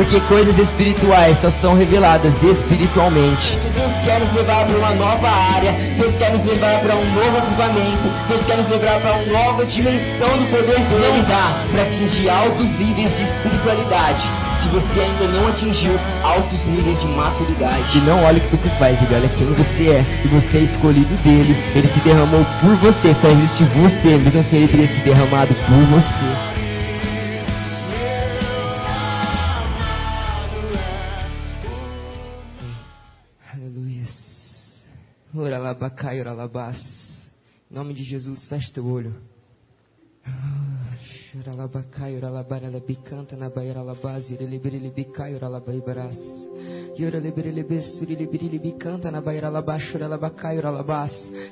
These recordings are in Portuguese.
Porque coisas espirituais só são reveladas espiritualmente. Deus quer nos levar para uma nova área, Deus quer nos levar para um novo avivamento, Deus quer nos levar para uma nova dimensão do poder dele. Não dá para atingir altos níveis de espiritualidade se você ainda não atingiu altos níveis de maturidade. E não olha o que você faz, ele olha quem você é. E você é escolhido dele. Ele se derramou por você, só existe você. Mesmo assim, ele teria se derramado por você. Em nome de Jesus, fecha teu olho. Oralabacai, oralabaralabicanta, nabairalabás, irelibirilibicai, oralabaibarás.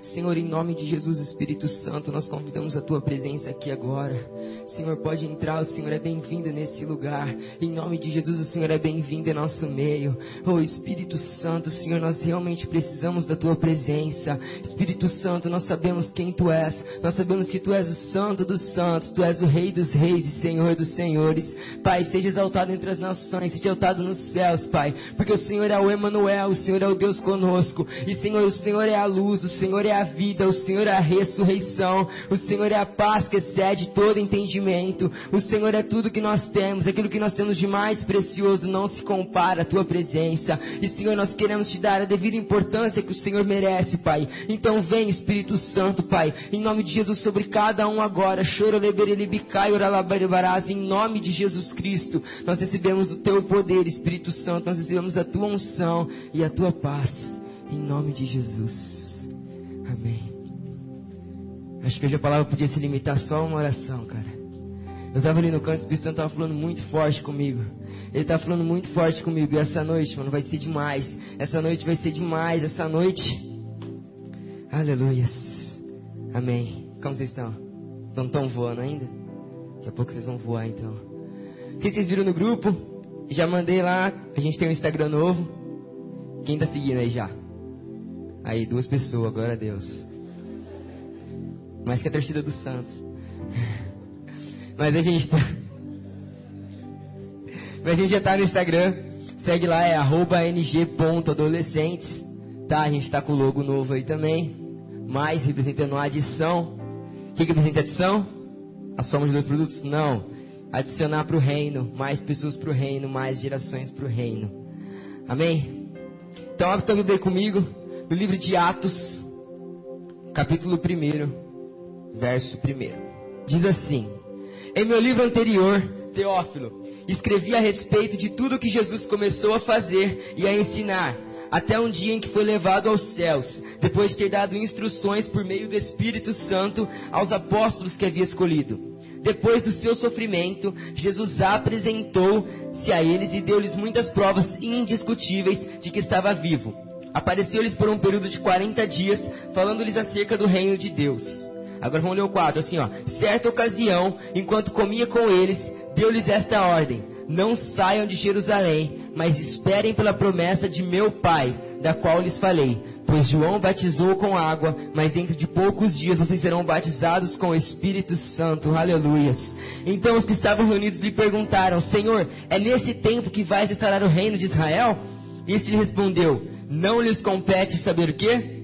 Senhor, em nome de Jesus, Espírito Santo, nós convidamos a tua presença aqui agora. Senhor, pode entrar, o Senhor é bem-vindo nesse lugar. Em nome de Jesus, o Senhor é bem-vindo em nosso meio. Oh, Espírito Santo, Senhor, nós realmente precisamos da tua presença. Espírito Santo, nós sabemos quem tu és. Nós sabemos que tu és o Santo dos Santos, tu és o Rei dos Reis e Senhor dos Senhores. Pai, seja exaltado entre as nações, seja exaltado nos céus, Pai, porque o Senhor é o Emanuel, o Senhor é o Deus conosco. E Senhor, o Senhor é a luz, o Senhor é a vida, o Senhor é a ressurreição, o Senhor é a paz que excede todo entendimento. O Senhor é tudo que nós temos, aquilo que nós temos de mais precioso não se compara à tua presença. E Senhor, nós queremos te dar a devida importância que o Senhor merece, Pai. Então vem, Espírito Santo, Pai, em nome de Jesus sobre cada um agora. Choro oralabarbarás, em nome de Jesus Cristo. Nós recebemos o teu poder, Espírito Santo, nós recebemos a tua unção e a tua paz. Em nome de Jesus. Amém. Acho que hoje a palavra podia se limitar só a uma oração, cara. Eu estava ali no canto, o Espírito Santo estava falando muito forte comigo. Ele está falando muito forte comigo. E essa noite, mano, vai ser demais. Essa noite vai ser demais. Essa noite. Aleluias. Amém. Como vocês estão? Estão voando ainda? Daqui a pouco vocês vão voar então. Se vocês viram no grupo. Já mandei lá. A gente tem um Instagram novo. Quem está seguindo aí já? Aí, duas pessoas, glória a Deus. Mais que a torcida dos Santos. Mas a gente tá. Mas a gente já tá no Instagram. Segue lá, é ng.adolescentes. Tá? A gente tá com o logo novo aí também. Mais representando a adição. O que, que representa a adição? A soma de dois produtos? Não. Adicionar para o reino. Mais pessoas para o reino. Mais gerações para o reino. Amém? Então abre tua Bíblia comigo. No livro de Atos. Capítulo 1. Verso 1. Diz assim. Em meu livro anterior, Teófilo, escrevi a respeito de tudo que Jesus começou a fazer e a ensinar, até um dia em que foi levado aos céus, depois de ter dado instruções por meio do Espírito Santo aos apóstolos que havia escolhido. Depois do seu sofrimento, Jesus apresentou-se a eles e deu-lhes muitas provas indiscutíveis de que estava vivo. Apareceu-lhes por um período de 40 dias, falando-lhes acerca do reino de Deus. Agora vamos ler o 4, assim ó. Certa ocasião, enquanto comia com eles, deu-lhes esta ordem: Não saiam de Jerusalém, mas esperem pela promessa de meu Pai, da qual lhes falei. Pois João batizou com água, mas dentro de poucos dias vocês serão batizados com o Espírito Santo. Aleluias. Então os que estavam reunidos lhe perguntaram: Senhor, é nesse tempo que vais restaurar o reino de Israel? E lhe respondeu: Não lhes compete saber o quê?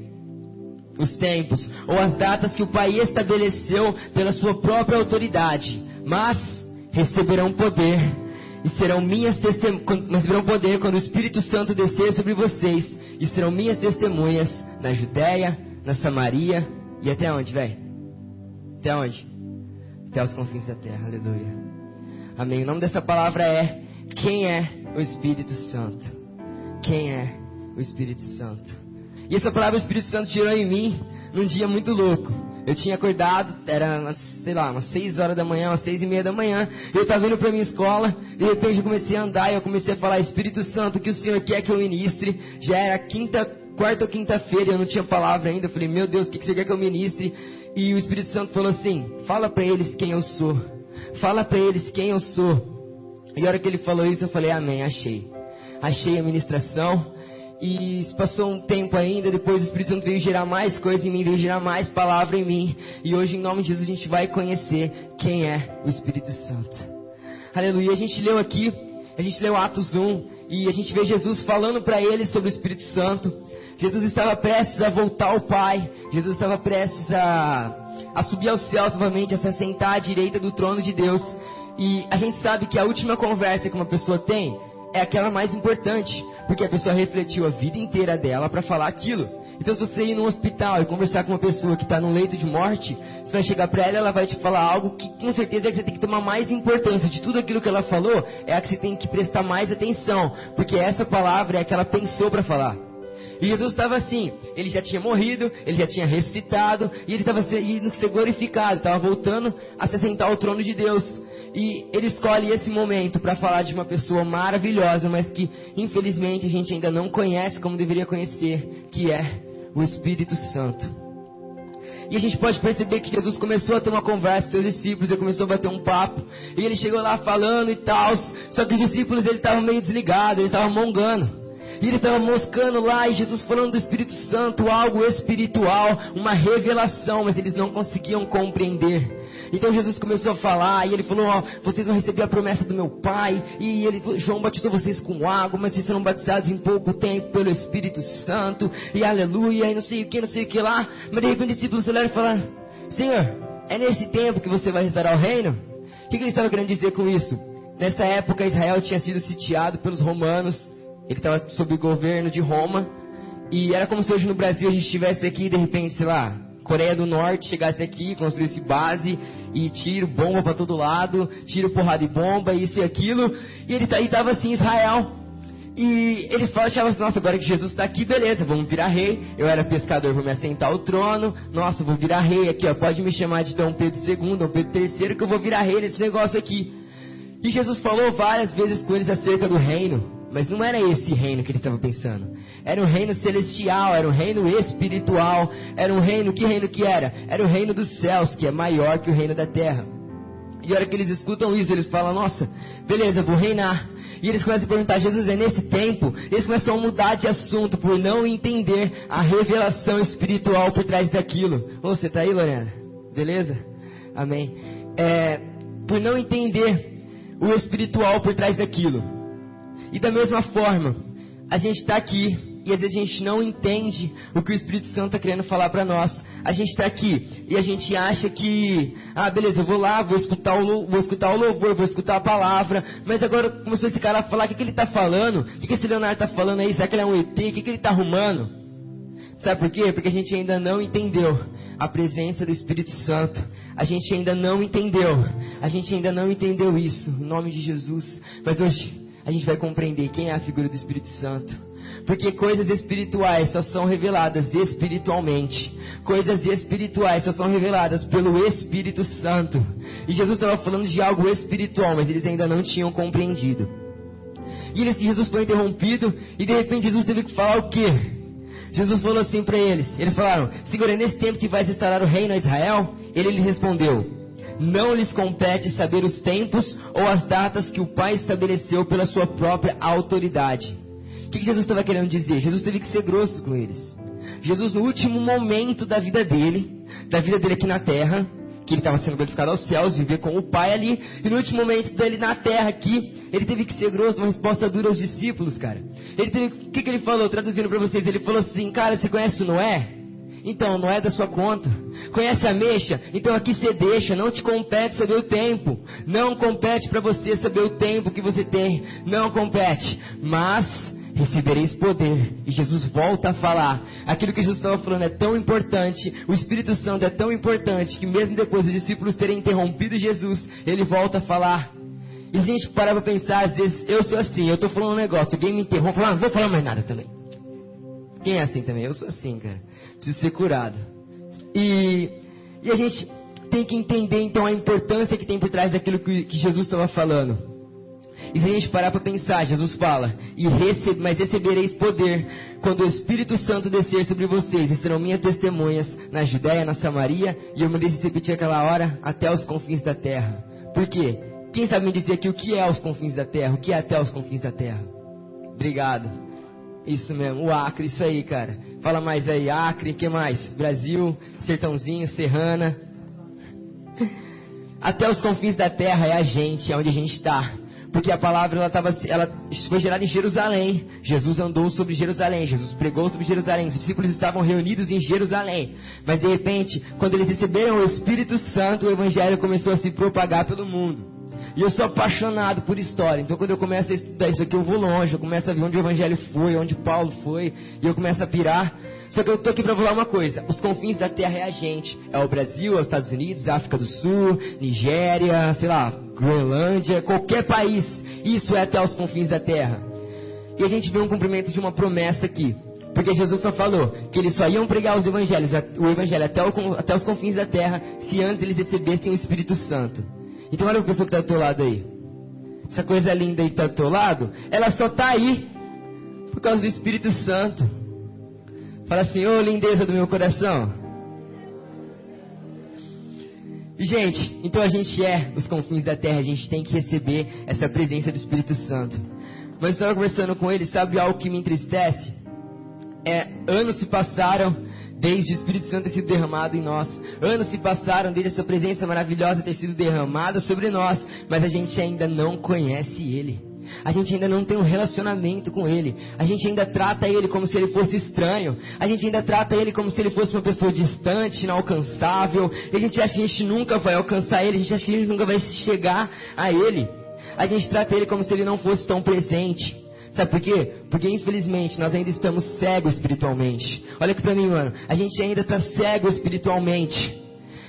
os tempos ou as datas que o Pai estabeleceu pela sua própria autoridade, mas receberão poder e serão minhas testemunhas, receberão poder quando o Espírito Santo descer sobre vocês e serão minhas testemunhas na Judéia, na Samaria e até onde, velho? Até onde? Até os confins da terra, aleluia. Amém. O nome dessa palavra é quem é o Espírito Santo? Quem é o Espírito Santo? E essa palavra o Espírito Santo tirou em mim num dia muito louco. Eu tinha acordado, era umas, sei lá, umas seis horas da manhã, umas seis e meia da manhã. Eu estava indo para minha escola, de repente eu comecei a andar e eu comecei a falar, Espírito Santo, que o Senhor quer que eu ministre? Já era quinta, quarta ou quinta-feira, eu não tinha palavra ainda. Eu falei, meu Deus, o que, que o Senhor quer que eu ministre? E o Espírito Santo falou assim, fala para eles quem eu sou. Fala para eles quem eu sou. E a hora que ele falou isso, eu falei, amém, achei. Achei a ministração. E passou um tempo ainda, depois o Espírito Santo veio gerar mais coisa em mim, veio gerar mais palavra em mim. E hoje, em nome de Jesus, a gente vai conhecer quem é o Espírito Santo. Aleluia. A gente leu aqui a gente leu Atos 1 e a gente vê Jesus falando para eles sobre o Espírito Santo. Jesus estava prestes a voltar ao Pai. Jesus estava prestes a, a subir aos céus novamente, a se assentar à direita do trono de Deus. E a gente sabe que a última conversa que uma pessoa tem é aquela mais importante, porque a pessoa refletiu a vida inteira dela para falar aquilo. Então, se você ir num hospital e conversar com uma pessoa que está num leito de morte, você vai chegar para ela, ela vai te falar algo que com certeza é que você tem que tomar mais importância de tudo aquilo que ela falou, é a que você tem que prestar mais atenção, porque essa palavra é a que ela pensou para falar. E Jesus estava assim, ele já tinha morrido, ele já tinha ressuscitado, e ele estava ser glorificado, estava voltando a se sentar ao trono de Deus. E ele escolhe esse momento para falar de uma pessoa maravilhosa, mas que infelizmente a gente ainda não conhece como deveria conhecer, que é o Espírito Santo. E a gente pode perceber que Jesus começou a ter uma conversa com seus discípulos, ele começou a bater um papo, e ele chegou lá falando e tal, só que os discípulos ele estavam meio desligados, eles estavam mongando. E ele estava moscando lá, e Jesus falando do Espírito Santo, algo espiritual, uma revelação, mas eles não conseguiam compreender. Então Jesus começou a falar, e ele falou: Ó, vocês vão receber a promessa do meu Pai, e ele, João batizou vocês com água, mas vocês serão batizados em pouco tempo pelo Espírito Santo, e aleluia, e não sei o que, não sei o que lá. Mas de repente o discípulo olharam e Senhor, é nesse tempo que você vai restaurar o reino? O que, que ele estava querendo dizer com isso? Nessa época Israel tinha sido sitiado pelos romanos, ele estava sob o governo de Roma, e era como se hoje no Brasil a gente estivesse aqui de repente, sei lá, Coreia do Norte chegasse aqui, construísse base e tiro, bomba para todo lado, tiro, porrada e bomba, isso e aquilo. E ele estava assim, Israel. E eles achavam assim, nossa, agora que Jesus está aqui, beleza, vamos virar rei. Eu era pescador, vou me assentar ao trono. Nossa, vou virar rei aqui, ó. Pode me chamar de Dom Pedro II, Dom Pedro III, que eu vou virar rei nesse negócio aqui. E Jesus falou várias vezes com eles acerca do reino. Mas não era esse reino que ele estava pensando. Era um reino celestial, era um reino espiritual, era um reino, que reino que era? Era o reino dos céus, que é maior que o reino da terra. E a hora que eles escutam isso, eles falam, nossa, beleza, vou reinar. E eles começam a perguntar, Jesus, é nesse tempo? Eles começam a mudar de assunto por não entender a revelação espiritual por trás daquilo. Ô, você está aí, Lorena? Beleza? Amém. É, por não entender o espiritual por trás daquilo. E da mesma forma, a gente está aqui e às vezes a gente não entende o que o Espírito Santo está querendo falar para nós. A gente está aqui e a gente acha que, ah, beleza, eu vou lá, vou escutar o, vou escutar o louvor, vou escutar a palavra, mas agora começou esse cara a falar, o que, que ele está falando? O que, que esse Leonardo está falando aí? Será que ele é um ET? O que, que ele está arrumando? Sabe por quê? Porque a gente ainda não entendeu a presença do Espírito Santo. A gente ainda não entendeu. A gente ainda não entendeu isso. Em nome de Jesus. Mas hoje a gente vai compreender quem é a figura do Espírito Santo. Porque coisas espirituais só são reveladas espiritualmente. Coisas espirituais só são reveladas pelo Espírito Santo. E Jesus estava falando de algo espiritual, mas eles ainda não tinham compreendido. E eles, Jesus foi interrompido e de repente Jesus teve que falar o quê? Jesus falou assim para eles. Eles falaram: Senhor, é nesse tempo que vai restaurar o reino a Israel? Ele lhe respondeu: não lhes compete saber os tempos ou as datas que o Pai estabeleceu pela sua própria autoridade. O que Jesus estava querendo dizer? Jesus teve que ser grosso com eles. Jesus, no último momento da vida dele, da vida dele aqui na terra, que ele estava sendo glorificado aos céus, viver com o Pai ali, e no último momento dele na terra aqui, ele teve que ser grosso, uma resposta dura aos discípulos, cara. Ele teve, o que, que ele falou? Traduzindo para vocês, ele falou assim, cara, você conhece o Noé? Então não é da sua conta. Conhece a mexa? Então aqui você deixa. Não te compete saber o tempo. Não compete para você saber o tempo que você tem. Não compete. Mas recebereis poder. E Jesus volta a falar. Aquilo que Jesus estava falando é tão importante, o Espírito Santo é tão importante, que mesmo depois dos discípulos terem interrompido Jesus, ele volta a falar. E a gente parar para pensar, às vezes, eu sou assim, eu estou falando um negócio, alguém me interrompe, ah, não vou falar mais nada também. Quem é assim também? Eu sou assim, cara preciso ser curado. E, e a gente tem que entender então a importância que tem por trás daquilo que, que Jesus estava falando. E se a gente parar para pensar, Jesus fala: e recebe, Mas recebereis poder quando o Espírito Santo descer sobre vocês, e serão minhas testemunhas na Judéia, na Samaria, e eu me disse repetir aquela hora até os confins da terra. Por quê? Quem sabe me dizer aqui o que é os confins da terra? O que é até os confins da terra? Obrigado. Isso mesmo, o Acre, isso aí, cara. Fala mais aí, Acre, que mais? Brasil, Sertãozinho, Serrana. Até os confins da terra é a gente, é onde a gente está. Porque a palavra ela, tava, ela foi gerada em Jerusalém. Jesus andou sobre Jerusalém. Jesus pregou sobre Jerusalém. Os discípulos estavam reunidos em Jerusalém. Mas de repente, quando eles receberam o Espírito Santo, o Evangelho começou a se propagar pelo mundo. E eu sou apaixonado por história. Então, quando eu começo a estudar isso aqui, eu vou longe. Eu começo a ver onde o Evangelho foi, onde Paulo foi. E eu começo a pirar. Só que eu tô aqui para falar uma coisa: os confins da Terra é a gente. É o Brasil, é os Estados Unidos, África do Sul, Nigéria, sei lá, Groenlândia, qualquer país. Isso é até os confins da Terra. E a gente vê um cumprimento de uma promessa aqui. Porque Jesus só falou que eles só iam pregar os evangelhos, o evangelho até, o, até os confins da terra, se antes eles recebessem o Espírito Santo. Então olha a pessoa que está do teu lado aí. Essa coisa linda aí que está do teu lado, ela só está aí por causa do Espírito Santo. Fala assim, ô oh, lindeza do meu coração. Gente, então a gente é os confins da terra, a gente tem que receber essa presença do Espírito Santo. Mas estava conversando com ele, sabe algo que me entristece? É, anos se passaram desde o Espírito Santo ter sido derramado em nós. Anos se passaram desde essa presença maravilhosa ter sido derramada sobre nós, mas a gente ainda não conhece Ele. A gente ainda não tem um relacionamento com Ele. A gente ainda trata Ele como se Ele fosse estranho. A gente ainda trata Ele como se Ele fosse uma pessoa distante, inalcançável. E a gente acha que a gente nunca vai alcançar Ele. A gente acha que a gente nunca vai chegar a Ele. A gente trata Ele como se Ele não fosse tão presente. Sabe por quê? Porque infelizmente nós ainda estamos cegos espiritualmente. Olha aqui pra mim, mano. A gente ainda está cego espiritualmente.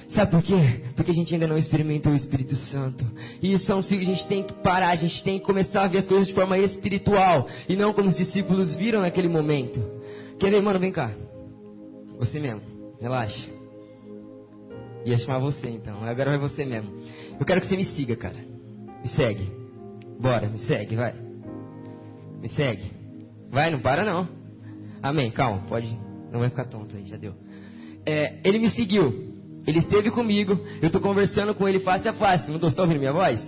Sabe por quê? Porque a gente ainda não experimentou o Espírito Santo. E isso é um ciclo que a gente tem que parar, a gente tem que começar a ver as coisas de forma espiritual. E não como os discípulos viram naquele momento. Quer ver, mano? Vem cá. Você mesmo. Relaxa. Ia chamar você então. Agora vai você mesmo. Eu quero que você me siga, cara. Me segue. Bora, me segue, vai. Me segue. Vai, não para não. Amém. Calma, pode. Não vai ficar tonto aí, já deu. É, ele me seguiu. Ele esteve comigo, eu estou conversando com ele face a face. Não estou ouvindo minha voz?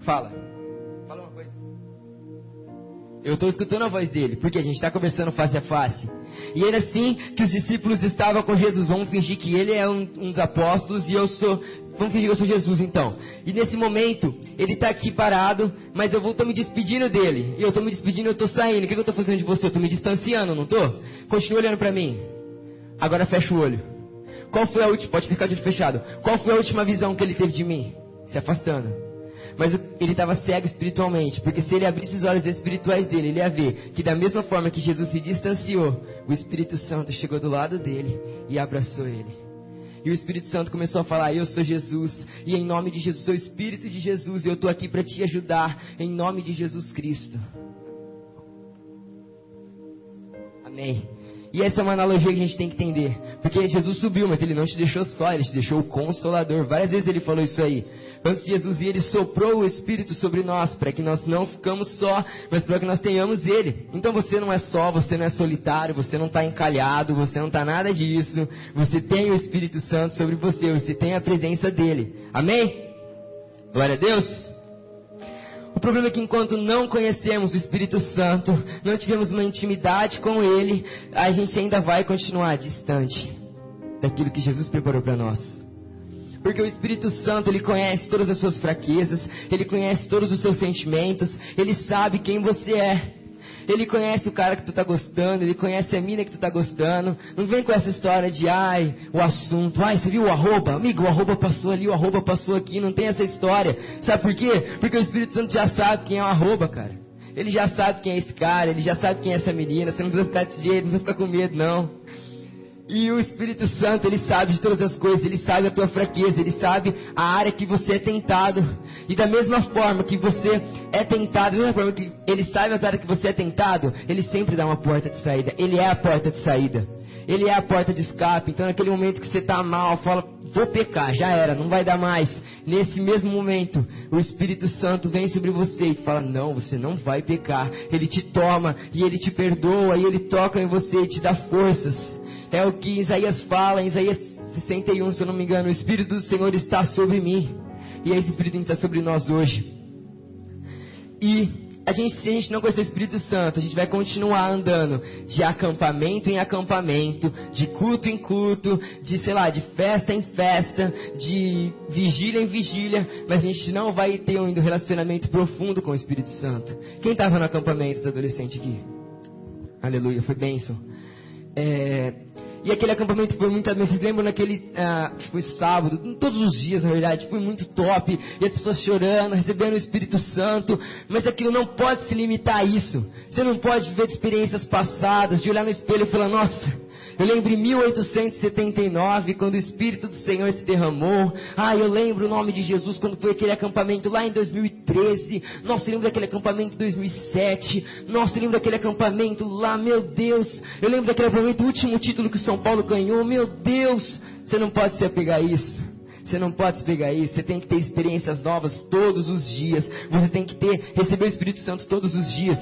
Fala. Fala uma coisa. Eu estou escutando a voz dele, porque a gente está conversando face a face. E era assim que os discípulos estavam com Jesus. Vamos fingir que ele é um, um dos apóstolos e eu sou. Vamos fingir que eu sou Jesus então. E nesse momento, ele está aqui parado, mas eu estou me despedindo dele. E eu estou me despedindo, eu estou saindo. O que, que eu estou fazendo de você? Eu estou me distanciando, não estou? Continua olhando para mim. Agora fecha o olho. Qual foi a última? Pode ficar de olho fechado. Qual foi a última visão que ele teve de mim? Se afastando. Mas ele estava cego espiritualmente, porque se ele abrisse os olhos espirituais dele, ele ia ver que da mesma forma que Jesus se distanciou, o Espírito Santo chegou do lado dele e abraçou ele. E o Espírito Santo começou a falar: Eu sou Jesus, e em nome de Jesus, sou o Espírito de Jesus, e eu estou aqui para te ajudar, em nome de Jesus Cristo. Amém. E essa é uma analogia que a gente tem que entender. Porque Jesus subiu, mas ele não te deixou só, ele te deixou o consolador. Várias vezes ele falou isso aí. Antes de Jesus ir, ele soprou o Espírito sobre nós, para que nós não ficamos só, mas para que nós tenhamos ele. Então você não é só, você não é solitário, você não está encalhado, você não está nada disso. Você tem o Espírito Santo sobre você, você tem a presença dele. Amém? Glória a Deus problema é que enquanto não conhecemos o Espírito Santo, não tivemos uma intimidade com Ele, a gente ainda vai continuar distante daquilo que Jesus preparou para nós. Porque o Espírito Santo, ele conhece todas as suas fraquezas, ele conhece todos os seus sentimentos, ele sabe quem você é. Ele conhece o cara que tu tá gostando, ele conhece a mina que tu tá gostando. Não vem com essa história de, ai, o assunto, ai, você viu o arroba? Amigo, o arroba passou ali, o arroba passou aqui, não tem essa história. Sabe por quê? Porque o Espírito Santo já sabe quem é o arroba, cara. Ele já sabe quem é esse cara, ele já sabe quem é essa menina, você não precisa ficar desse jeito, não precisa ficar com medo, não. E o Espírito Santo, ele sabe de todas as coisas, ele sabe a tua fraqueza, ele sabe a área que você é tentado. E da mesma forma que você é tentado, da mesma forma que ele sabe as áreas que você é tentado, ele sempre dá uma porta de saída. Ele é a porta de saída. Ele é a porta de escape. Então, naquele momento que você está mal, fala, vou pecar, já era, não vai dar mais. Nesse mesmo momento, o Espírito Santo vem sobre você e fala: Não, você não vai pecar. Ele te toma e ele te perdoa e ele toca em você e te dá forças. É o que Isaías fala, em Isaías 61, se eu não me engano, o Espírito do Senhor está sobre mim. E esse Espírito está sobre nós hoje. E a gente, se a gente não conhecer o Espírito Santo, a gente vai continuar andando de acampamento em acampamento, de culto em culto, de, sei lá, de festa em festa, de vigília em vigília, mas a gente não vai ter um relacionamento profundo com o Espírito Santo. Quem estava no acampamento, os adolescentes aqui? Aleluia, foi bênção. É, e aquele acampamento foi muito. Vocês lembram naquele. Ah, foi sábado, todos os dias na verdade, foi muito top. E as pessoas chorando, recebendo o Espírito Santo. Mas aquilo não pode se limitar a isso. Você não pode viver de experiências passadas, de olhar no espelho e falar: Nossa, eu lembro em 1879, quando o Espírito do Senhor se derramou. Ah, eu lembro o nome de Jesus quando foi aquele acampamento lá em 2013. Nossa, eu lembro daquele acampamento em 2007. Nossa, eu lembro daquele acampamento lá, meu Deus. Eu lembro daquele acampamento, o último título que o São Paulo ganhou. Meu Deus, você não pode se apegar a isso. Você não pode se pegar isso. Você tem que ter experiências novas todos os dias. Você tem que ter, receber o Espírito Santo todos os dias.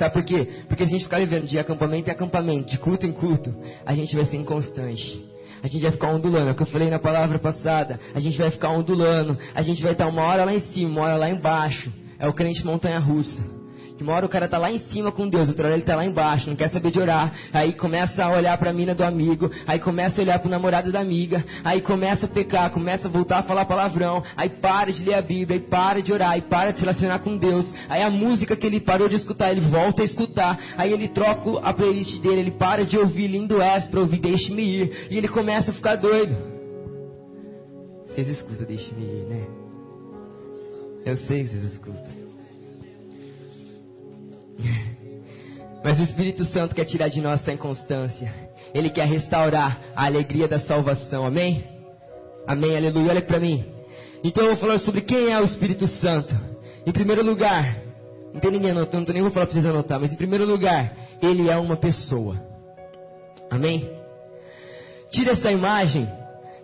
Sabe por quê? Porque se a gente ficar vivendo de acampamento em acampamento, de culto em culto, a gente vai ser inconstante. A gente vai ficar ondulando, é o que eu falei na palavra passada. A gente vai ficar ondulando. A gente vai estar uma hora lá em cima, uma hora lá embaixo. É o crente montanha russa. Uma hora o cara tá lá em cima com Deus, outra hora ele tá lá embaixo, não quer saber de orar. Aí começa a olhar para a mina do amigo, aí começa a olhar para o namorado da amiga, aí começa a pecar, começa a voltar a falar palavrão, aí para de ler a Bíblia, aí para de orar, aí para de se relacionar com Deus. Aí a música que ele parou de escutar, ele volta a escutar. Aí ele troca a playlist dele, ele para de ouvir Lindo S para ouvir Deixe-me ir, e ele começa a ficar doido. Vocês escutam Deixe-me ir, né? Eu sei que vocês escutam. Mas o Espírito Santo quer tirar de nós essa inconstância. Ele quer restaurar a alegria da salvação. Amém? Amém, aleluia. Olha para mim. Então eu vou falar sobre quem é o Espírito Santo. Em primeiro lugar, não tem ninguém anotando, nem vou falar para vocês anotar, mas em primeiro lugar, ele é uma pessoa. Amém? Tira essa imagem,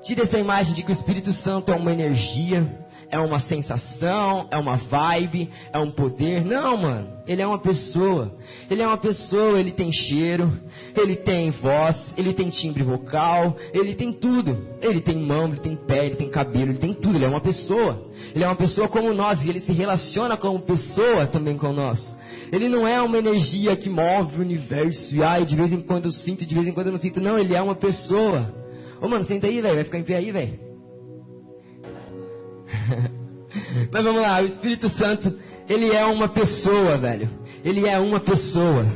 tira essa imagem de que o Espírito Santo é uma energia, é uma sensação, é uma vibe, é um poder. Não, mano. Ele é uma pessoa. Ele é uma pessoa, ele tem cheiro, ele tem voz, ele tem timbre vocal, ele tem tudo. Ele tem mão, ele tem pé, ele tem cabelo, ele tem tudo. Ele é uma pessoa. Ele é uma pessoa como nós e ele se relaciona como pessoa também com nós. Ele não é uma energia que move o universo e ai, de vez em quando eu sinto, de vez em quando eu não sinto. Não, ele é uma pessoa. Ô mano, senta aí, velho. Vai ficar em pé aí, velho. Mas vamos lá, o Espírito Santo, ele é uma pessoa, velho. Ele é uma pessoa.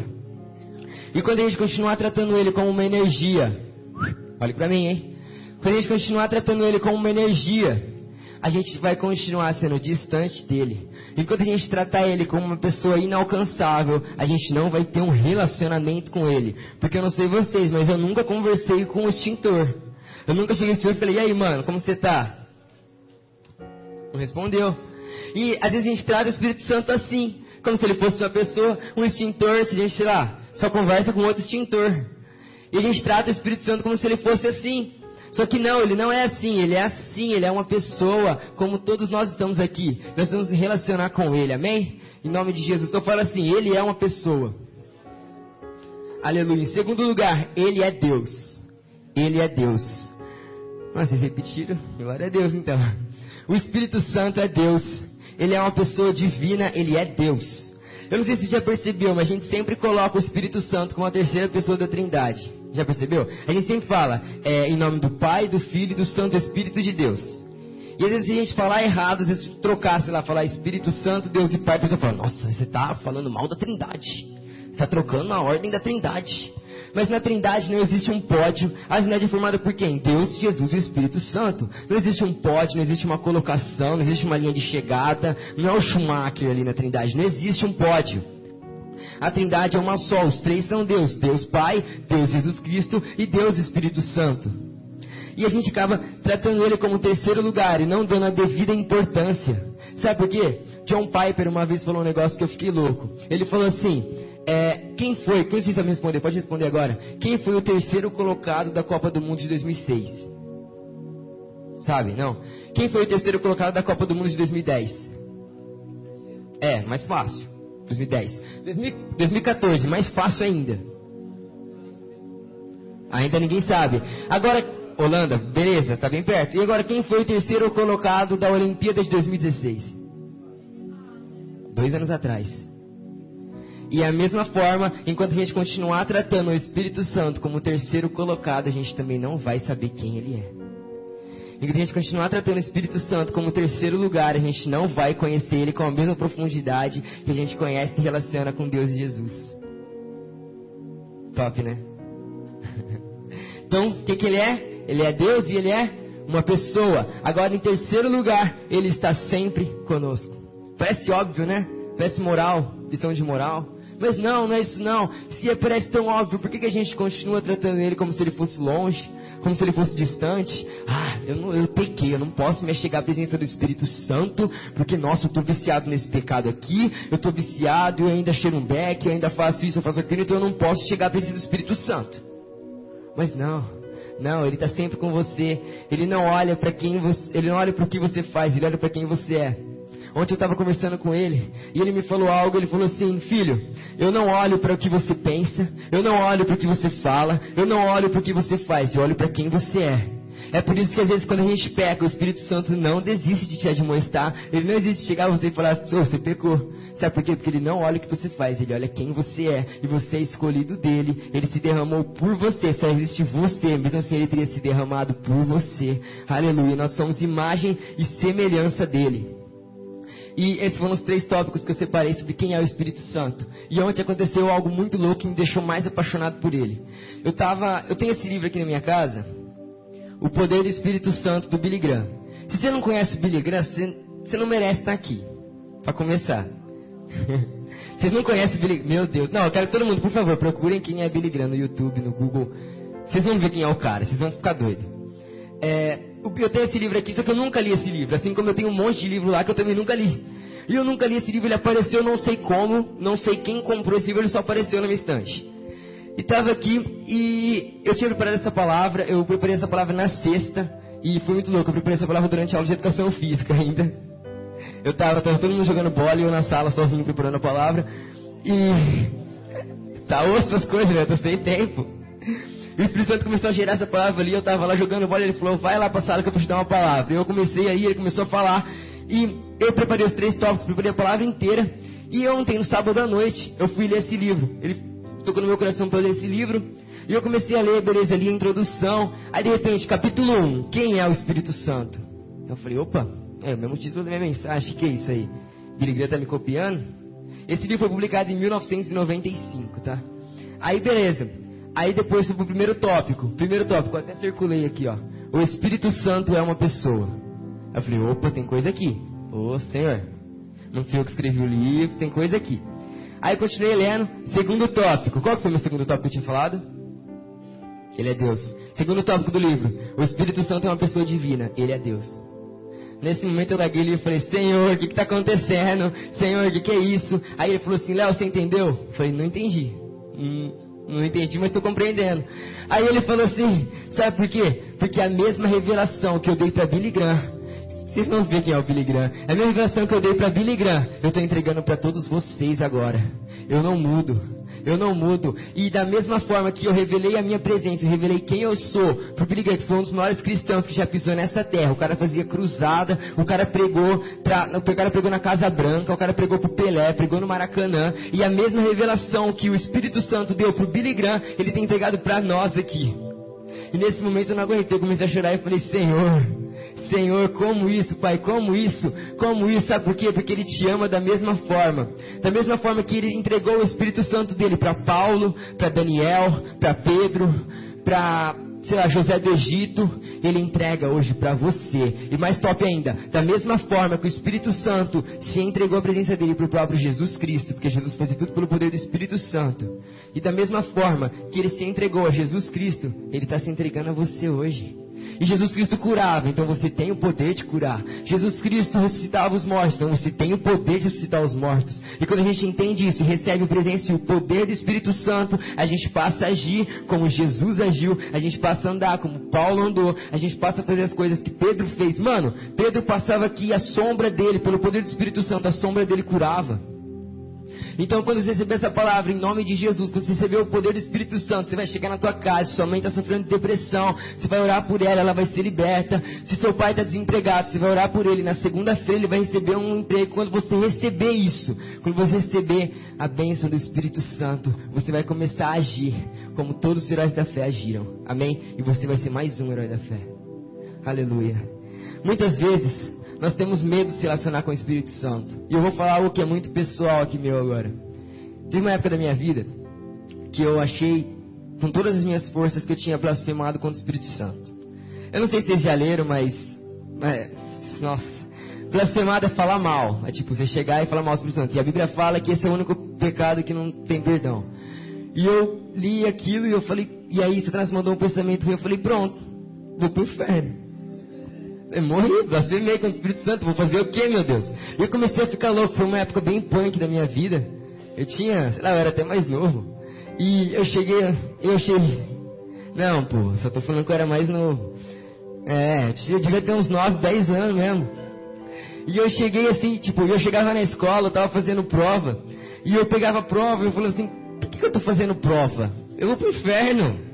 E quando a gente continuar tratando ele como uma energia, olhe para mim, hein? Quando a gente continuar tratando ele como uma energia, a gente vai continuar sendo distante dele. Enquanto a gente tratar ele como uma pessoa inalcançável, a gente não vai ter um relacionamento com ele. Porque eu não sei vocês, mas eu nunca conversei com o extintor. Eu nunca cheguei e falei, e aí, mano, como você tá? Não respondeu. E às vezes a gente trata o Espírito Santo assim, como se ele fosse uma pessoa, um extintor, se a gente, sei lá, só conversa com outro extintor. E a gente trata o Espírito Santo como se ele fosse assim. Só que não, ele não é assim, ele é assim, ele é uma pessoa, como todos nós estamos aqui. Nós vamos nos relacionar com ele, amém? Em nome de Jesus. Estou falando assim, ele é uma pessoa. Aleluia. Em segundo lugar, ele é Deus. Ele é Deus. Nossa, vocês repetiram? Glória a Deus então. O Espírito Santo é Deus. Ele é uma pessoa divina, ele é Deus. Eu não sei se você já percebeu, mas a gente sempre coloca o Espírito Santo como a terceira pessoa da Trindade. Já percebeu? A gente sempre fala é, em nome do Pai, do Filho e do Santo Espírito de Deus. E às vezes se a gente falar errado, às vezes trocar, sei lá, falar Espírito Santo, Deus e Pai, a pessoa fala, nossa, você está falando mal da Trindade. Você está trocando a ordem da Trindade. Mas na Trindade não existe um pódio. A Trindade é formada por quem? Deus, Jesus e o Espírito Santo. Não existe um pódio, não existe uma colocação, não existe uma linha de chegada. Não é o Schumacher ali na Trindade. Não existe um pódio. A Trindade é uma só. Os três são Deus: Deus Pai, Deus Jesus Cristo e Deus Espírito Santo. E a gente acaba tratando ele como terceiro lugar e não dando a devida importância. Sabe por quê? John Piper uma vez falou um negócio que eu fiquei louco. Ele falou assim: é, quem foi, quem vocês responder? Pode responder agora. Quem foi o terceiro colocado da Copa do Mundo de 2006? Sabe? Não. Quem foi o terceiro colocado da Copa do Mundo de 2010? É, mais fácil. 2010. 2014, mais fácil ainda. Ainda ninguém sabe. Agora, Holanda, beleza, tá bem perto. E agora, quem foi o terceiro colocado da Olimpíada de 2016? dois anos atrás. E a mesma forma, enquanto a gente continuar tratando o Espírito Santo como terceiro colocado, a gente também não vai saber quem ele é. Enquanto a gente continuar tratando o Espírito Santo como terceiro lugar, a gente não vai conhecer ele com a mesma profundidade que a gente conhece e relaciona com Deus e Jesus. Top, né? então, o que, que ele é? Ele é Deus e ele é uma pessoa. Agora, em terceiro lugar, ele está sempre conosco. Parece óbvio, né? Parece moral, lição de moral. Mas não, não é isso não. Se é, parece tão óbvio, por que, que a gente continua tratando ele como se ele fosse longe? Como se ele fosse distante? Ah, eu, não, eu pequei, eu não posso me chegar à presença do Espírito Santo, porque, nossa, eu estou viciado nesse pecado aqui, eu estou viciado, eu ainda cheiro um beck, eu ainda faço isso, eu faço aquilo, então eu não posso chegar à presença do Espírito Santo. Mas não, não, ele está sempre com você. Ele não olha para quem você, ele não olha para o que você faz, ele olha para quem você é. Ontem eu estava conversando com ele e ele me falou algo. Ele falou assim: Filho, eu não olho para o que você pensa, eu não olho para o que você fala, eu não olho para o que você faz, eu olho para quem você é. É por isso que às vezes quando a gente peca, o Espírito Santo não desiste de te admoestar. Ele não existe chegar a você e falar, oh, você pecou. Sabe por quê? Porque ele não olha o que você faz, ele olha quem você é. E você é escolhido dele. Ele se derramou por você. Só existe você. Mesmo assim, ele teria se derramado por você. Aleluia. Nós somos imagem e semelhança dele. E esses foram os três tópicos que eu separei sobre quem é o Espírito Santo. E ontem aconteceu algo muito louco que me deixou mais apaixonado por ele. Eu tava, eu tenho esse livro aqui na minha casa, O Poder do Espírito Santo do Billy Graham. Se você não conhece o Billy Graham, você, você não merece estar aqui. Para começar. Vocês não conhecem Billy? Meu Deus. Não, eu quero que todo mundo, por favor, procurem quem é Billy Graham no YouTube, no Google. Vocês vão ver quem é o cara, vocês vão ficar doidos. É, eu tenho esse livro aqui, só que eu nunca li esse livro. Assim como eu tenho um monte de livro lá que eu também nunca li. E eu nunca li esse livro, ele apareceu, não sei como, não sei quem comprou esse livro, ele só apareceu na minha estante. E estava aqui e eu tinha preparado essa palavra, eu preparei essa palavra na sexta, e foi muito louco, eu preparei essa palavra durante a aula de educação física ainda. Eu estava tava todo mundo jogando bola e eu na sala sozinho preparando a palavra. E. Tá osso as coisas, né? Eu tô sem tempo. O Espírito Santo começou a gerar essa palavra ali, eu estava lá jogando bola, ele falou, vai lá para a sala que eu vou te dar uma palavra. Eu comecei aí, ele começou a falar, e eu preparei os três tópicos, preparei a palavra inteira. E ontem, no sábado à noite, eu fui ler esse livro. Ele tocou no meu coração para ler esse livro. E eu comecei a ler, beleza, ali a introdução. Aí de repente, capítulo 1, quem é o Espírito Santo? Eu falei, opa, é o mesmo título da minha mensagem, que é isso aí? Billy Graham tá me copiando? Esse livro foi publicado em 1995, tá? Aí beleza. Aí depois foi pro primeiro tópico. Primeiro tópico, até circulei aqui, ó. O Espírito Santo é uma pessoa. Eu falei, opa, tem coisa aqui. Ô Senhor, não fui eu que escrevi o livro, tem coisa aqui. Aí continuei lendo, segundo tópico. Qual foi o meu segundo tópico que eu tinha falado? Ele é Deus. Segundo tópico do livro. O Espírito Santo é uma pessoa divina. Ele é Deus. Nesse momento eu larguei o livro e falei, Senhor, o que está acontecendo? Senhor, o que, que é isso? Aí ele falou assim, Léo, você entendeu? Eu falei, não entendi. Hum, não entendi, mas estou compreendendo. Aí ele falou assim, sabe por quê? Porque a mesma revelação que eu dei para Billy Graham, vocês vão ver quem é o Billy Graham. A mesma revelação que eu dei para Billy Graham, eu estou entregando para todos vocês agora. Eu não mudo eu não mudo. E da mesma forma que eu revelei a minha presença, eu revelei quem eu sou, pro Billy Graham, que foi um dos maiores cristãos que já pisou nessa terra. O cara fazia cruzada, o cara pregou pra, o cara pregou na Casa Branca, o cara pregou pro Pelé, pregou no Maracanã. E a mesma revelação que o Espírito Santo deu pro Billy Graham, ele tem entregado para nós aqui. E nesse momento eu não aguentei, eu comecei a chorar e falei, Senhor, Senhor, como isso, Pai, como isso, como isso, sabe por quê? Porque Ele te ama da mesma forma. Da mesma forma que Ele entregou o Espírito Santo dele para Paulo, para Daniel, para Pedro, para, sei lá, José do Egito, Ele entrega hoje para você. E mais top ainda, da mesma forma que o Espírito Santo se entregou à presença dele para o próprio Jesus Cristo, porque Jesus fez tudo pelo poder do Espírito Santo. E da mesma forma que Ele se entregou a Jesus Cristo, Ele está se entregando a você hoje. E Jesus Cristo curava, então você tem o poder de curar. Jesus Cristo ressuscitava os mortos, então você tem o poder de ressuscitar os mortos. E quando a gente entende isso e recebe o presença e o poder do Espírito Santo, a gente passa a agir como Jesus agiu, a gente passa a andar como Paulo andou, a gente passa a fazer as coisas que Pedro fez. Mano, Pedro passava aqui a sombra dele, pelo poder do Espírito Santo, a sombra dele curava. Então, quando você receber essa palavra, em nome de Jesus, quando você receber o poder do Espírito Santo, você vai chegar na tua casa, sua mãe está sofrendo de depressão, você vai orar por ela, ela vai ser liberta. Se seu pai está desempregado, você vai orar por ele. Na segunda-feira ele vai receber um emprego. Quando você receber isso, quando você receber a bênção do Espírito Santo, você vai começar a agir como todos os heróis da fé agiram. Amém? E você vai ser mais um herói da fé. Aleluia. Muitas vezes nós temos medo de se relacionar com o Espírito Santo. E eu vou falar algo que é muito pessoal aqui meu agora. Teve uma época da minha vida que eu achei, com todas as minhas forças, que eu tinha blasfemado contra o Espírito Santo. Eu não sei se vocês já leram, mas. É, nossa. Blasfemado é falar mal. É tipo, você chegar e falar mal do Espírito Santo. E a Bíblia fala que esse é o único pecado que não tem perdão. E eu li aquilo e eu falei, e aí Satanás mandou um pensamento ruim, eu falei, pronto, vou pro inferno. Eu morri, blasfemei com o Espírito Santo, vou fazer o quê, meu Deus? E eu comecei a ficar louco, foi uma época bem punk da minha vida. Eu tinha, sei lá, eu era até mais novo. E eu cheguei, eu cheguei. Não, pô, só tô falando que eu era mais novo. É, eu devia ter uns 9, 10 anos mesmo. E eu cheguei assim, tipo, eu chegava na escola, eu tava fazendo prova. E eu pegava a prova e eu falei assim, por que, que eu tô fazendo prova? Eu vou pro inferno.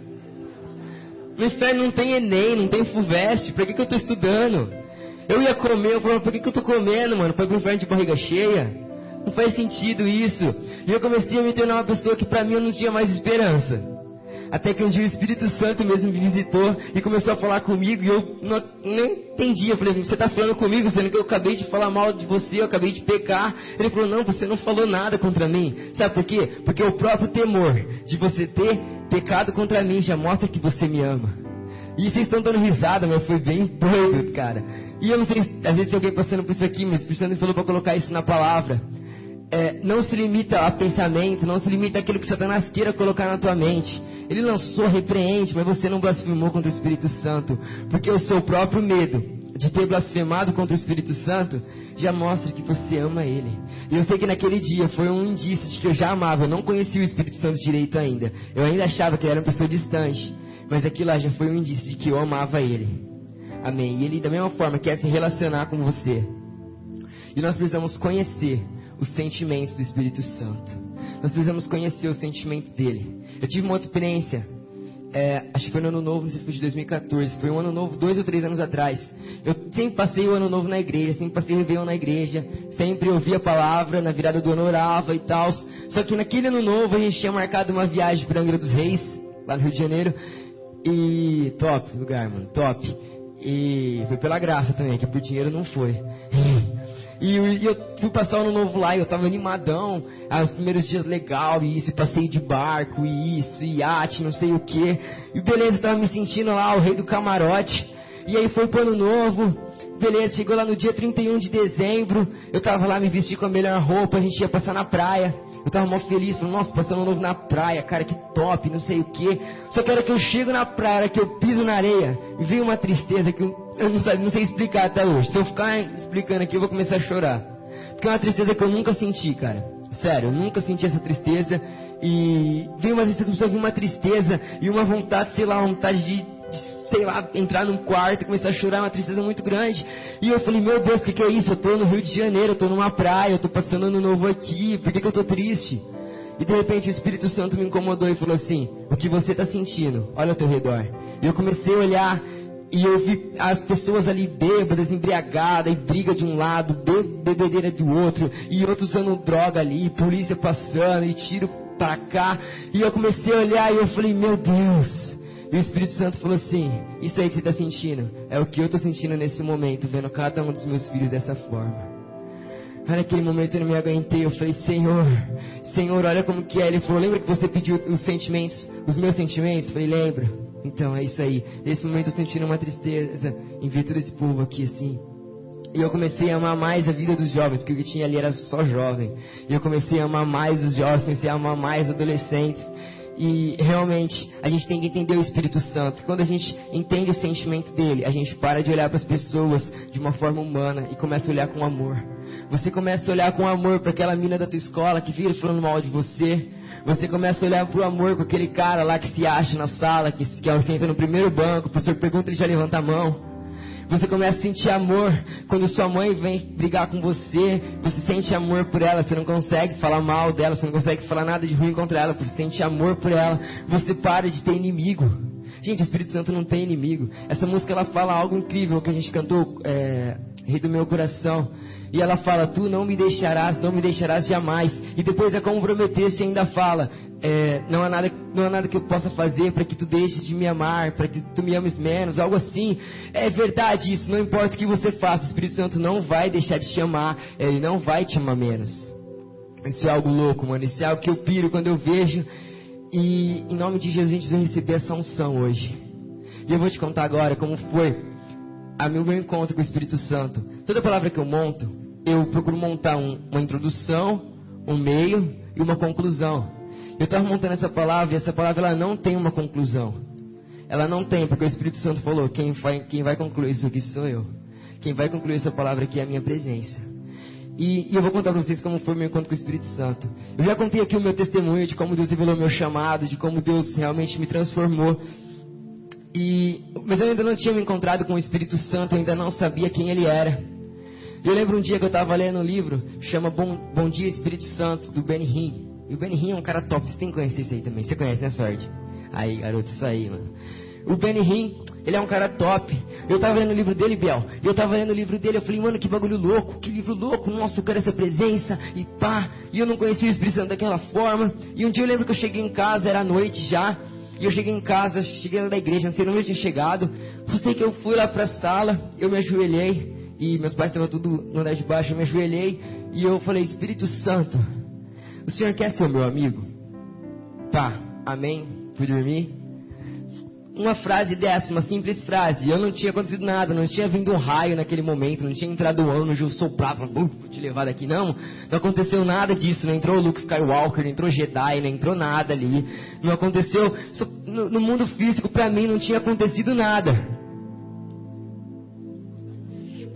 No inferno não tem Enem, não tem FUVEST, pra que, que eu tô estudando? Eu ia comer, eu falava, por que, que eu tô comendo, mano? Pra pro inferno de barriga cheia? Não faz sentido isso. E eu comecei a me tornar uma pessoa que pra mim eu não tinha mais esperança. Até que um dia o Espírito Santo mesmo me visitou e começou a falar comigo e eu não, não entendi. Eu falei, você está falando comigo, sendo que eu acabei de falar mal de você, eu acabei de pecar. Ele falou, não, você não falou nada contra mim. Sabe por quê? Porque o próprio temor de você ter pecado contra mim já mostra que você me ama. E vocês estão dando risada, mas foi bem doido, cara. E eu não sei, às vezes tem alguém passando por isso aqui, mas o Santo falou para colocar isso na palavra. É, não se limita a pensamento, não se limita àquilo que Satanás queira colocar na tua mente. Ele lançou, repreende, mas você não blasfemou contra o Espírito Santo, porque o seu próprio medo de ter blasfemado contra o Espírito Santo já mostra que você ama Ele. E eu sei que naquele dia foi um indício de que eu já amava, eu não conhecia o Espírito Santo direito ainda. Eu ainda achava que ele era uma pessoa distante, mas aquilo lá já foi um indício de que eu amava Ele. Amém. E Ele da mesma forma quer se relacionar com você. E nós precisamos conhecer os sentimentos do Espírito Santo. Nós precisamos conhecer o sentimento dele. Eu tive uma outra experiência, é, acho que foi no ano novo, não sei se foi de 2014, foi um ano novo, dois ou três anos atrás. Eu sempre passei o ano novo na igreja, sempre passei o Réveillon na igreja, sempre ouvia a palavra, na virada do ano orava e tal. Só que naquele ano novo a gente tinha marcado uma viagem para Angra dos Reis, lá no Rio de Janeiro. E top lugar, mano, top. E foi pela graça também, que por dinheiro não foi. E eu, eu fui passar o ano novo lá e eu tava animadão. Os primeiros dias legal, e isso, passeio de barco, e isso, e iate, não sei o que. E beleza, tava me sentindo lá, o rei do camarote. E aí foi pro ano novo. Beleza, chegou lá no dia 31 de dezembro. Eu tava lá me vesti com a melhor roupa, a gente ia passar na praia. Eu tava mó feliz, falando, nossa, passando novo na praia, cara, que top, não sei o que. Só que era que eu chego na praia, que eu piso na areia, e vem uma tristeza que eu, eu não, sei, não sei explicar até hoje. Se eu ficar explicando aqui, eu vou começar a chorar. Porque é uma tristeza que eu nunca senti, cara. Sério, eu nunca senti essa tristeza. E vem uma tristeza, uma tristeza e uma vontade, sei lá, vontade de sei lá, entrar num quarto e começar a chorar, uma tristeza muito grande. E eu falei, meu Deus, o que, que é isso? Eu tô no Rio de Janeiro, eu tô numa praia, eu tô passando ano novo aqui, por que, que eu tô triste? E de repente o Espírito Santo me incomodou e falou assim: O que você está sentindo? Olha ao teu redor. E eu comecei a olhar e eu vi as pessoas ali bêbadas, embriagadas, e briga de um lado, be bebedeira do outro, e outros usando droga ali, polícia passando, e tiro pra cá. E eu comecei a olhar e eu falei: Meu Deus. E o Espírito Santo falou assim: Isso aí que você está sentindo é o que eu estou sentindo nesse momento, vendo cada um dos meus filhos dessa forma. Aí naquele momento eu não me aguentei, eu falei: Senhor, Senhor, olha como que é. Ele falou: Lembra que você pediu os sentimentos, os meus sentimentos? Eu falei: Lembro. Então é isso aí. Nesse momento eu sentindo uma tristeza em ver todo esse povo aqui assim. E eu comecei a amar mais a vida dos jovens, porque o que tinha ali era só jovem. E eu comecei a amar mais os jovens, comecei a amar mais adolescentes. E realmente a gente tem que entender o Espírito Santo. Quando a gente entende o sentimento dele, a gente para de olhar para as pessoas de uma forma humana e começa a olhar com amor. Você começa a olhar com amor para aquela mina da tua escola que fica falando mal de você. Você começa a olhar pro amor com aquele cara lá que se acha na sala, que, que senta no primeiro banco, o professor pergunta, ele já levanta a mão. Você começa a sentir amor. Quando sua mãe vem brigar com você, você sente amor por ela. Você não consegue falar mal dela, você não consegue falar nada de ruim contra ela. Você sente amor por ela. Você para de ter inimigo. Gente, o Espírito Santo não tem inimigo. Essa música ela fala algo incrível que a gente cantou, é, Rei do meu coração. E ela fala: Tu não me deixarás, não me deixarás jamais. E depois é como prometeste ainda fala: é, não, há nada, não há nada que eu possa fazer para que tu deixes de me amar, para que tu me ames menos, algo assim. É verdade isso, não importa o que você faça, o Espírito Santo não vai deixar de te amar, ele não vai te amar menos. Isso é algo louco, mano. Isso é algo que eu piro quando eu vejo. E em nome de Jesus a gente vai receber essa unção hoje. E eu vou te contar agora como foi a meu encontro com o Espírito Santo. Toda palavra que eu monto, eu procuro montar um, uma introdução, um meio e uma conclusão. Eu estava montando essa palavra e essa palavra ela não tem uma conclusão. Ela não tem, porque o Espírito Santo falou: quem vai, quem vai concluir isso aqui sou eu. Quem vai concluir essa palavra aqui é a minha presença. E, e, eu vou contar para vocês como foi o meu encontro com o Espírito Santo. Eu já contei aqui o meu testemunho de como Deus revelou meu chamado, de como Deus realmente me transformou. E, mas eu ainda não tinha me encontrado com o Espírito Santo, eu ainda não sabia quem ele era. Eu lembro um dia que eu estava lendo um livro, chama Bom, Bom Dia Espírito Santo, do Benny Hinn. E o Benny Hinn é um cara top, você tem que conhecer isso aí também. Você conhece, né, Sorte? Aí, garoto, isso aí, mano. O Benny Hinn, ele é um cara top. Eu tava lendo o livro dele, Biel. Eu tava lendo o livro dele, eu falei, mano, que bagulho louco, que livro louco. Nossa, eu quero essa presença. E pá. E eu não conhecia o Espírito Santo daquela forma. E um dia eu lembro que eu cheguei em casa, era noite já. E eu cheguei em casa, cheguei lá da igreja, não sei onde eu tinha chegado. Só sei que eu fui lá pra sala, eu me ajoelhei. E meus pais estavam tudo no andar de baixo, eu me ajoelhei. E eu falei, Espírito Santo, o senhor quer ser o meu amigo? Tá, amém. Fui dormir. Uma frase dessa, uma simples frase. Eu não tinha acontecido nada, não tinha vindo um raio naquele momento, não tinha entrado um anjo soprava, vou te levar daqui. Não, não aconteceu nada disso. Não entrou Luke Skywalker, não entrou Jedi, não entrou nada ali. Não aconteceu. No, no mundo físico, pra mim, não tinha acontecido nada.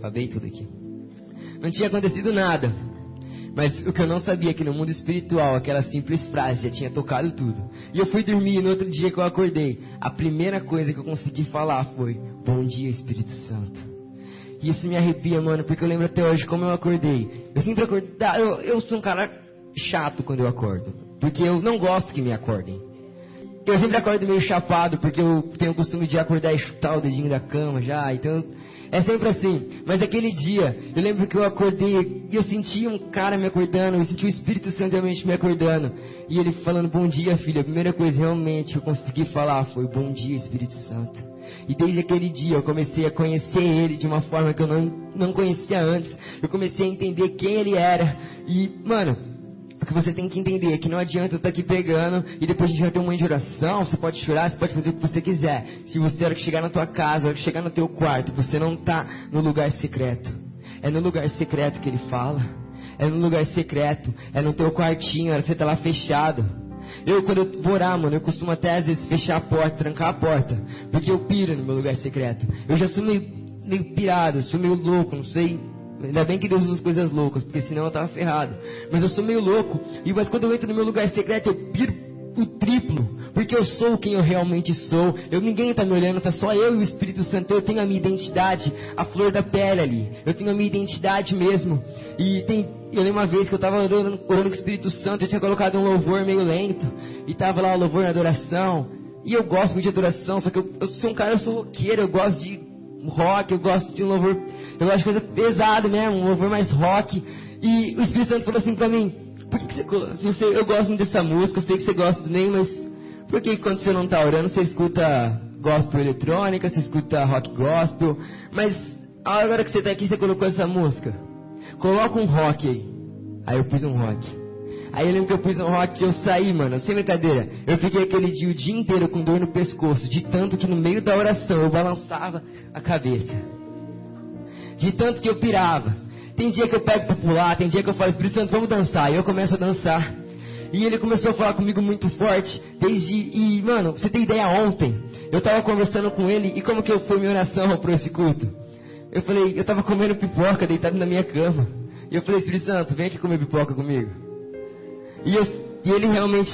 Acabei tudo aqui. Não tinha acontecido nada. Mas o que eu não sabia é que no mundo espiritual, aquela simples frase já tinha tocado tudo. E eu fui dormir e no outro dia que eu acordei, a primeira coisa que eu consegui falar foi: Bom dia, Espírito Santo. E isso me arrepia, mano, porque eu lembro até hoje como eu acordei. Eu sempre acordo. Eu, eu sou um cara chato quando eu acordo. Porque eu não gosto que me acordem. Eu sempre acordo meio chapado, porque eu tenho o costume de acordar e chutar o dedinho da cama já. Então é sempre assim. Mas aquele dia, eu lembro que eu acordei e eu senti um cara me acordando, eu senti o Espírito Santo realmente me acordando. E ele falando, bom dia, filho. A primeira coisa realmente que eu consegui falar foi, bom dia, Espírito Santo. E desde aquele dia eu comecei a conhecer ele de uma forma que eu não, não conhecia antes. Eu comecei a entender quem ele era. E, mano, o que você tem que entender que não adianta eu estar aqui pregando e depois a gente vai ter um de oração, você pode chorar, você pode fazer o que você quiser. Se você, hora que chegar na tua casa, hora que chegar no teu quarto, você não está no lugar secreto. É no lugar secreto que ele fala. É no lugar secreto. É no teu quartinho, a hora que você está lá fechado. Eu, quando eu vou orar, mano, eu costumo até às vezes fechar a porta, trancar a porta. Porque eu piro no meu lugar secreto. Eu já sou meio, meio pirado, sou meio louco, não sei Ainda bem que Deus usa coisas loucas, porque senão eu tava ferrado. Mas eu sou meio louco. E mas quando eu entro no meu lugar secreto, eu piro o triplo, porque eu sou quem eu realmente sou. Eu ninguém está me olhando, tá só eu e o Espírito Santo. Eu tenho a minha identidade, a flor da pele ali. Eu tenho a minha identidade mesmo. E tem, eu lembro uma vez que eu estava orando, orando com o Espírito Santo, eu tinha colocado um louvor meio lento e tava lá o louvor na adoração. E eu gosto muito de adoração, só que eu, eu sou um cara, eu sou roqueiro, eu gosto de rock, eu gosto de um louvor eu gosto de coisa pesada mesmo, um louvor mais rock. E o Espírito Santo falou assim pra mim, por que, que você, você, eu gosto muito dessa música, eu sei que você gosta do Ney, mas por que quando você não tá orando, você escuta gospel eletrônica, você escuta rock gospel, mas agora que você tá aqui, você colocou essa música. Coloca um rock aí. Aí eu pus um rock. Aí eu lembro que eu pus um rock e eu saí, mano, sem brincadeira. Eu fiquei aquele dia o dia inteiro com dor no pescoço, de tanto que no meio da oração eu balançava a cabeça de tanto que eu pirava. Tem dia que eu pego para pular, tem dia que eu falo, Espírito Santo, vamos dançar. E eu começo a dançar. E ele começou a falar comigo muito forte, desde. E, mano, você tem ideia, ontem, eu tava conversando com ele, e como que eu fui minha oração para esse culto? Eu falei, eu tava comendo pipoca, deitado na minha cama. E eu falei, Espírito Santo, vem aqui comer pipoca comigo. E, eu, e ele realmente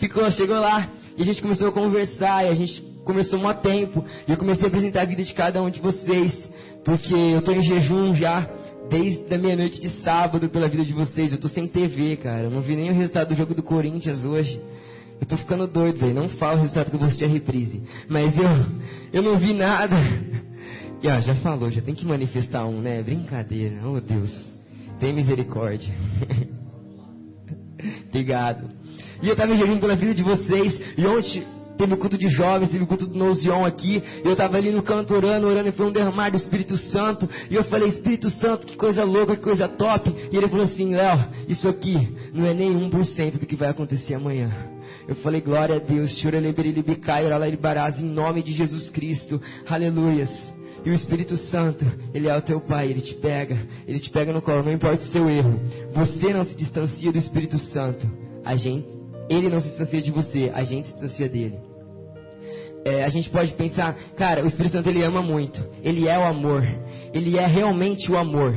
ficou, chegou lá, e a gente começou a conversar, e a gente começou há tempo. E eu comecei a apresentar a vida de cada um de vocês. Porque eu estou em jejum já desde a meia-noite de sábado pela vida de vocês. Eu estou sem TV, cara. Eu não vi nem o resultado do jogo do Corinthians hoje. Eu tô ficando doido, velho. Não fala o resultado que eu vou assistir a reprise. Mas eu, eu não vi nada. E ó, já falou, já tem que manifestar um, né? Brincadeira. Oh Deus. Tem misericórdia. Obrigado. E eu estava jejum pela vida de vocês. E ontem teve o culto de jovens, teve o culto do Nozion aqui. Eu estava ali no canto orando, orando. E foi um derramar do Espírito Santo. E eu falei, Espírito Santo, que coisa louca, que coisa top. E ele falou assim, Léo, isso aqui não é nem 1% do que vai acontecer amanhã. Eu falei, glória a Deus, em nome de Jesus Cristo. Aleluias. E o Espírito Santo, Ele é o teu Pai, Ele te pega, Ele te pega no colo, não importa o seu erro. Você não se distancia do Espírito Santo. A gente, Ele não se distancia de você, a gente se distancia dele. É, a gente pode pensar, cara, o Espírito Santo Ele ama muito, Ele é o amor, Ele é realmente o amor.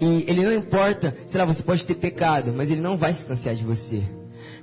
E Ele não importa, sei lá, você pode ter pecado, mas Ele não vai se distanciar de você.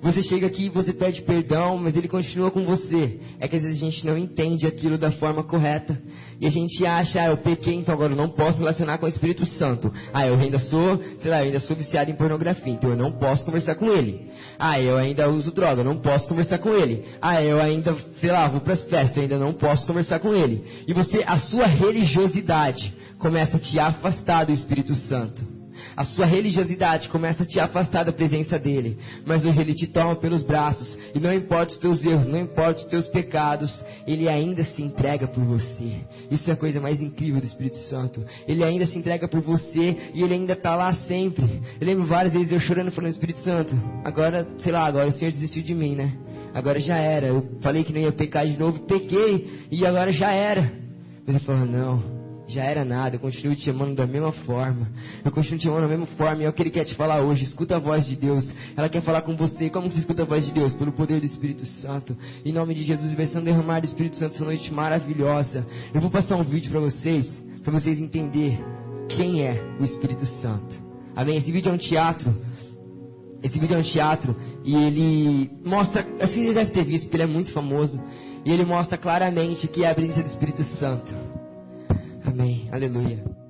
Você chega aqui e você pede perdão, mas ele continua com você. É que às vezes a gente não entende aquilo da forma correta. E a gente acha, ah, eu pequei, então agora eu não posso relacionar com o Espírito Santo. Ah, eu ainda sou, sei lá, eu ainda sou viciado em pornografia, então eu não posso conversar com ele. Ah, eu ainda uso droga, eu não posso conversar com ele. Ah, eu ainda, sei lá, vou para as festas, eu ainda não posso conversar com ele. E você, a sua religiosidade começa a te afastar do Espírito Santo. A sua religiosidade começa a te afastar da presença dele. Mas hoje ele te toma pelos braços. E não importa os teus erros, não importa os teus pecados, ele ainda se entrega por você. Isso é a coisa mais incrível do Espírito Santo. Ele ainda se entrega por você e ele ainda está lá sempre. Eu lembro várias vezes eu chorando falando, Espírito Santo, agora, sei lá, agora o Senhor desistiu de mim, né? Agora já era. Eu falei que não ia pecar de novo, pequei e agora já era. Ele falou, não, já era nada, eu continuo te amando da mesma forma. Eu continuo te amando da mesma forma e é o que ele quer te falar hoje. Escuta a voz de Deus. Ela quer falar com você. Como você escuta a voz de Deus? Pelo poder do Espírito Santo. Em nome de Jesus, vai ser um derramar do Espírito Santo essa noite maravilhosa. Eu vou passar um vídeo para vocês, para vocês entenderem quem é o Espírito Santo. Amém? Esse vídeo é um teatro. Esse vídeo é um teatro e ele mostra, acho que você deve ter visto porque ele é muito famoso. E ele mostra claramente que é a presença do Espírito Santo. Amém. Aleluia.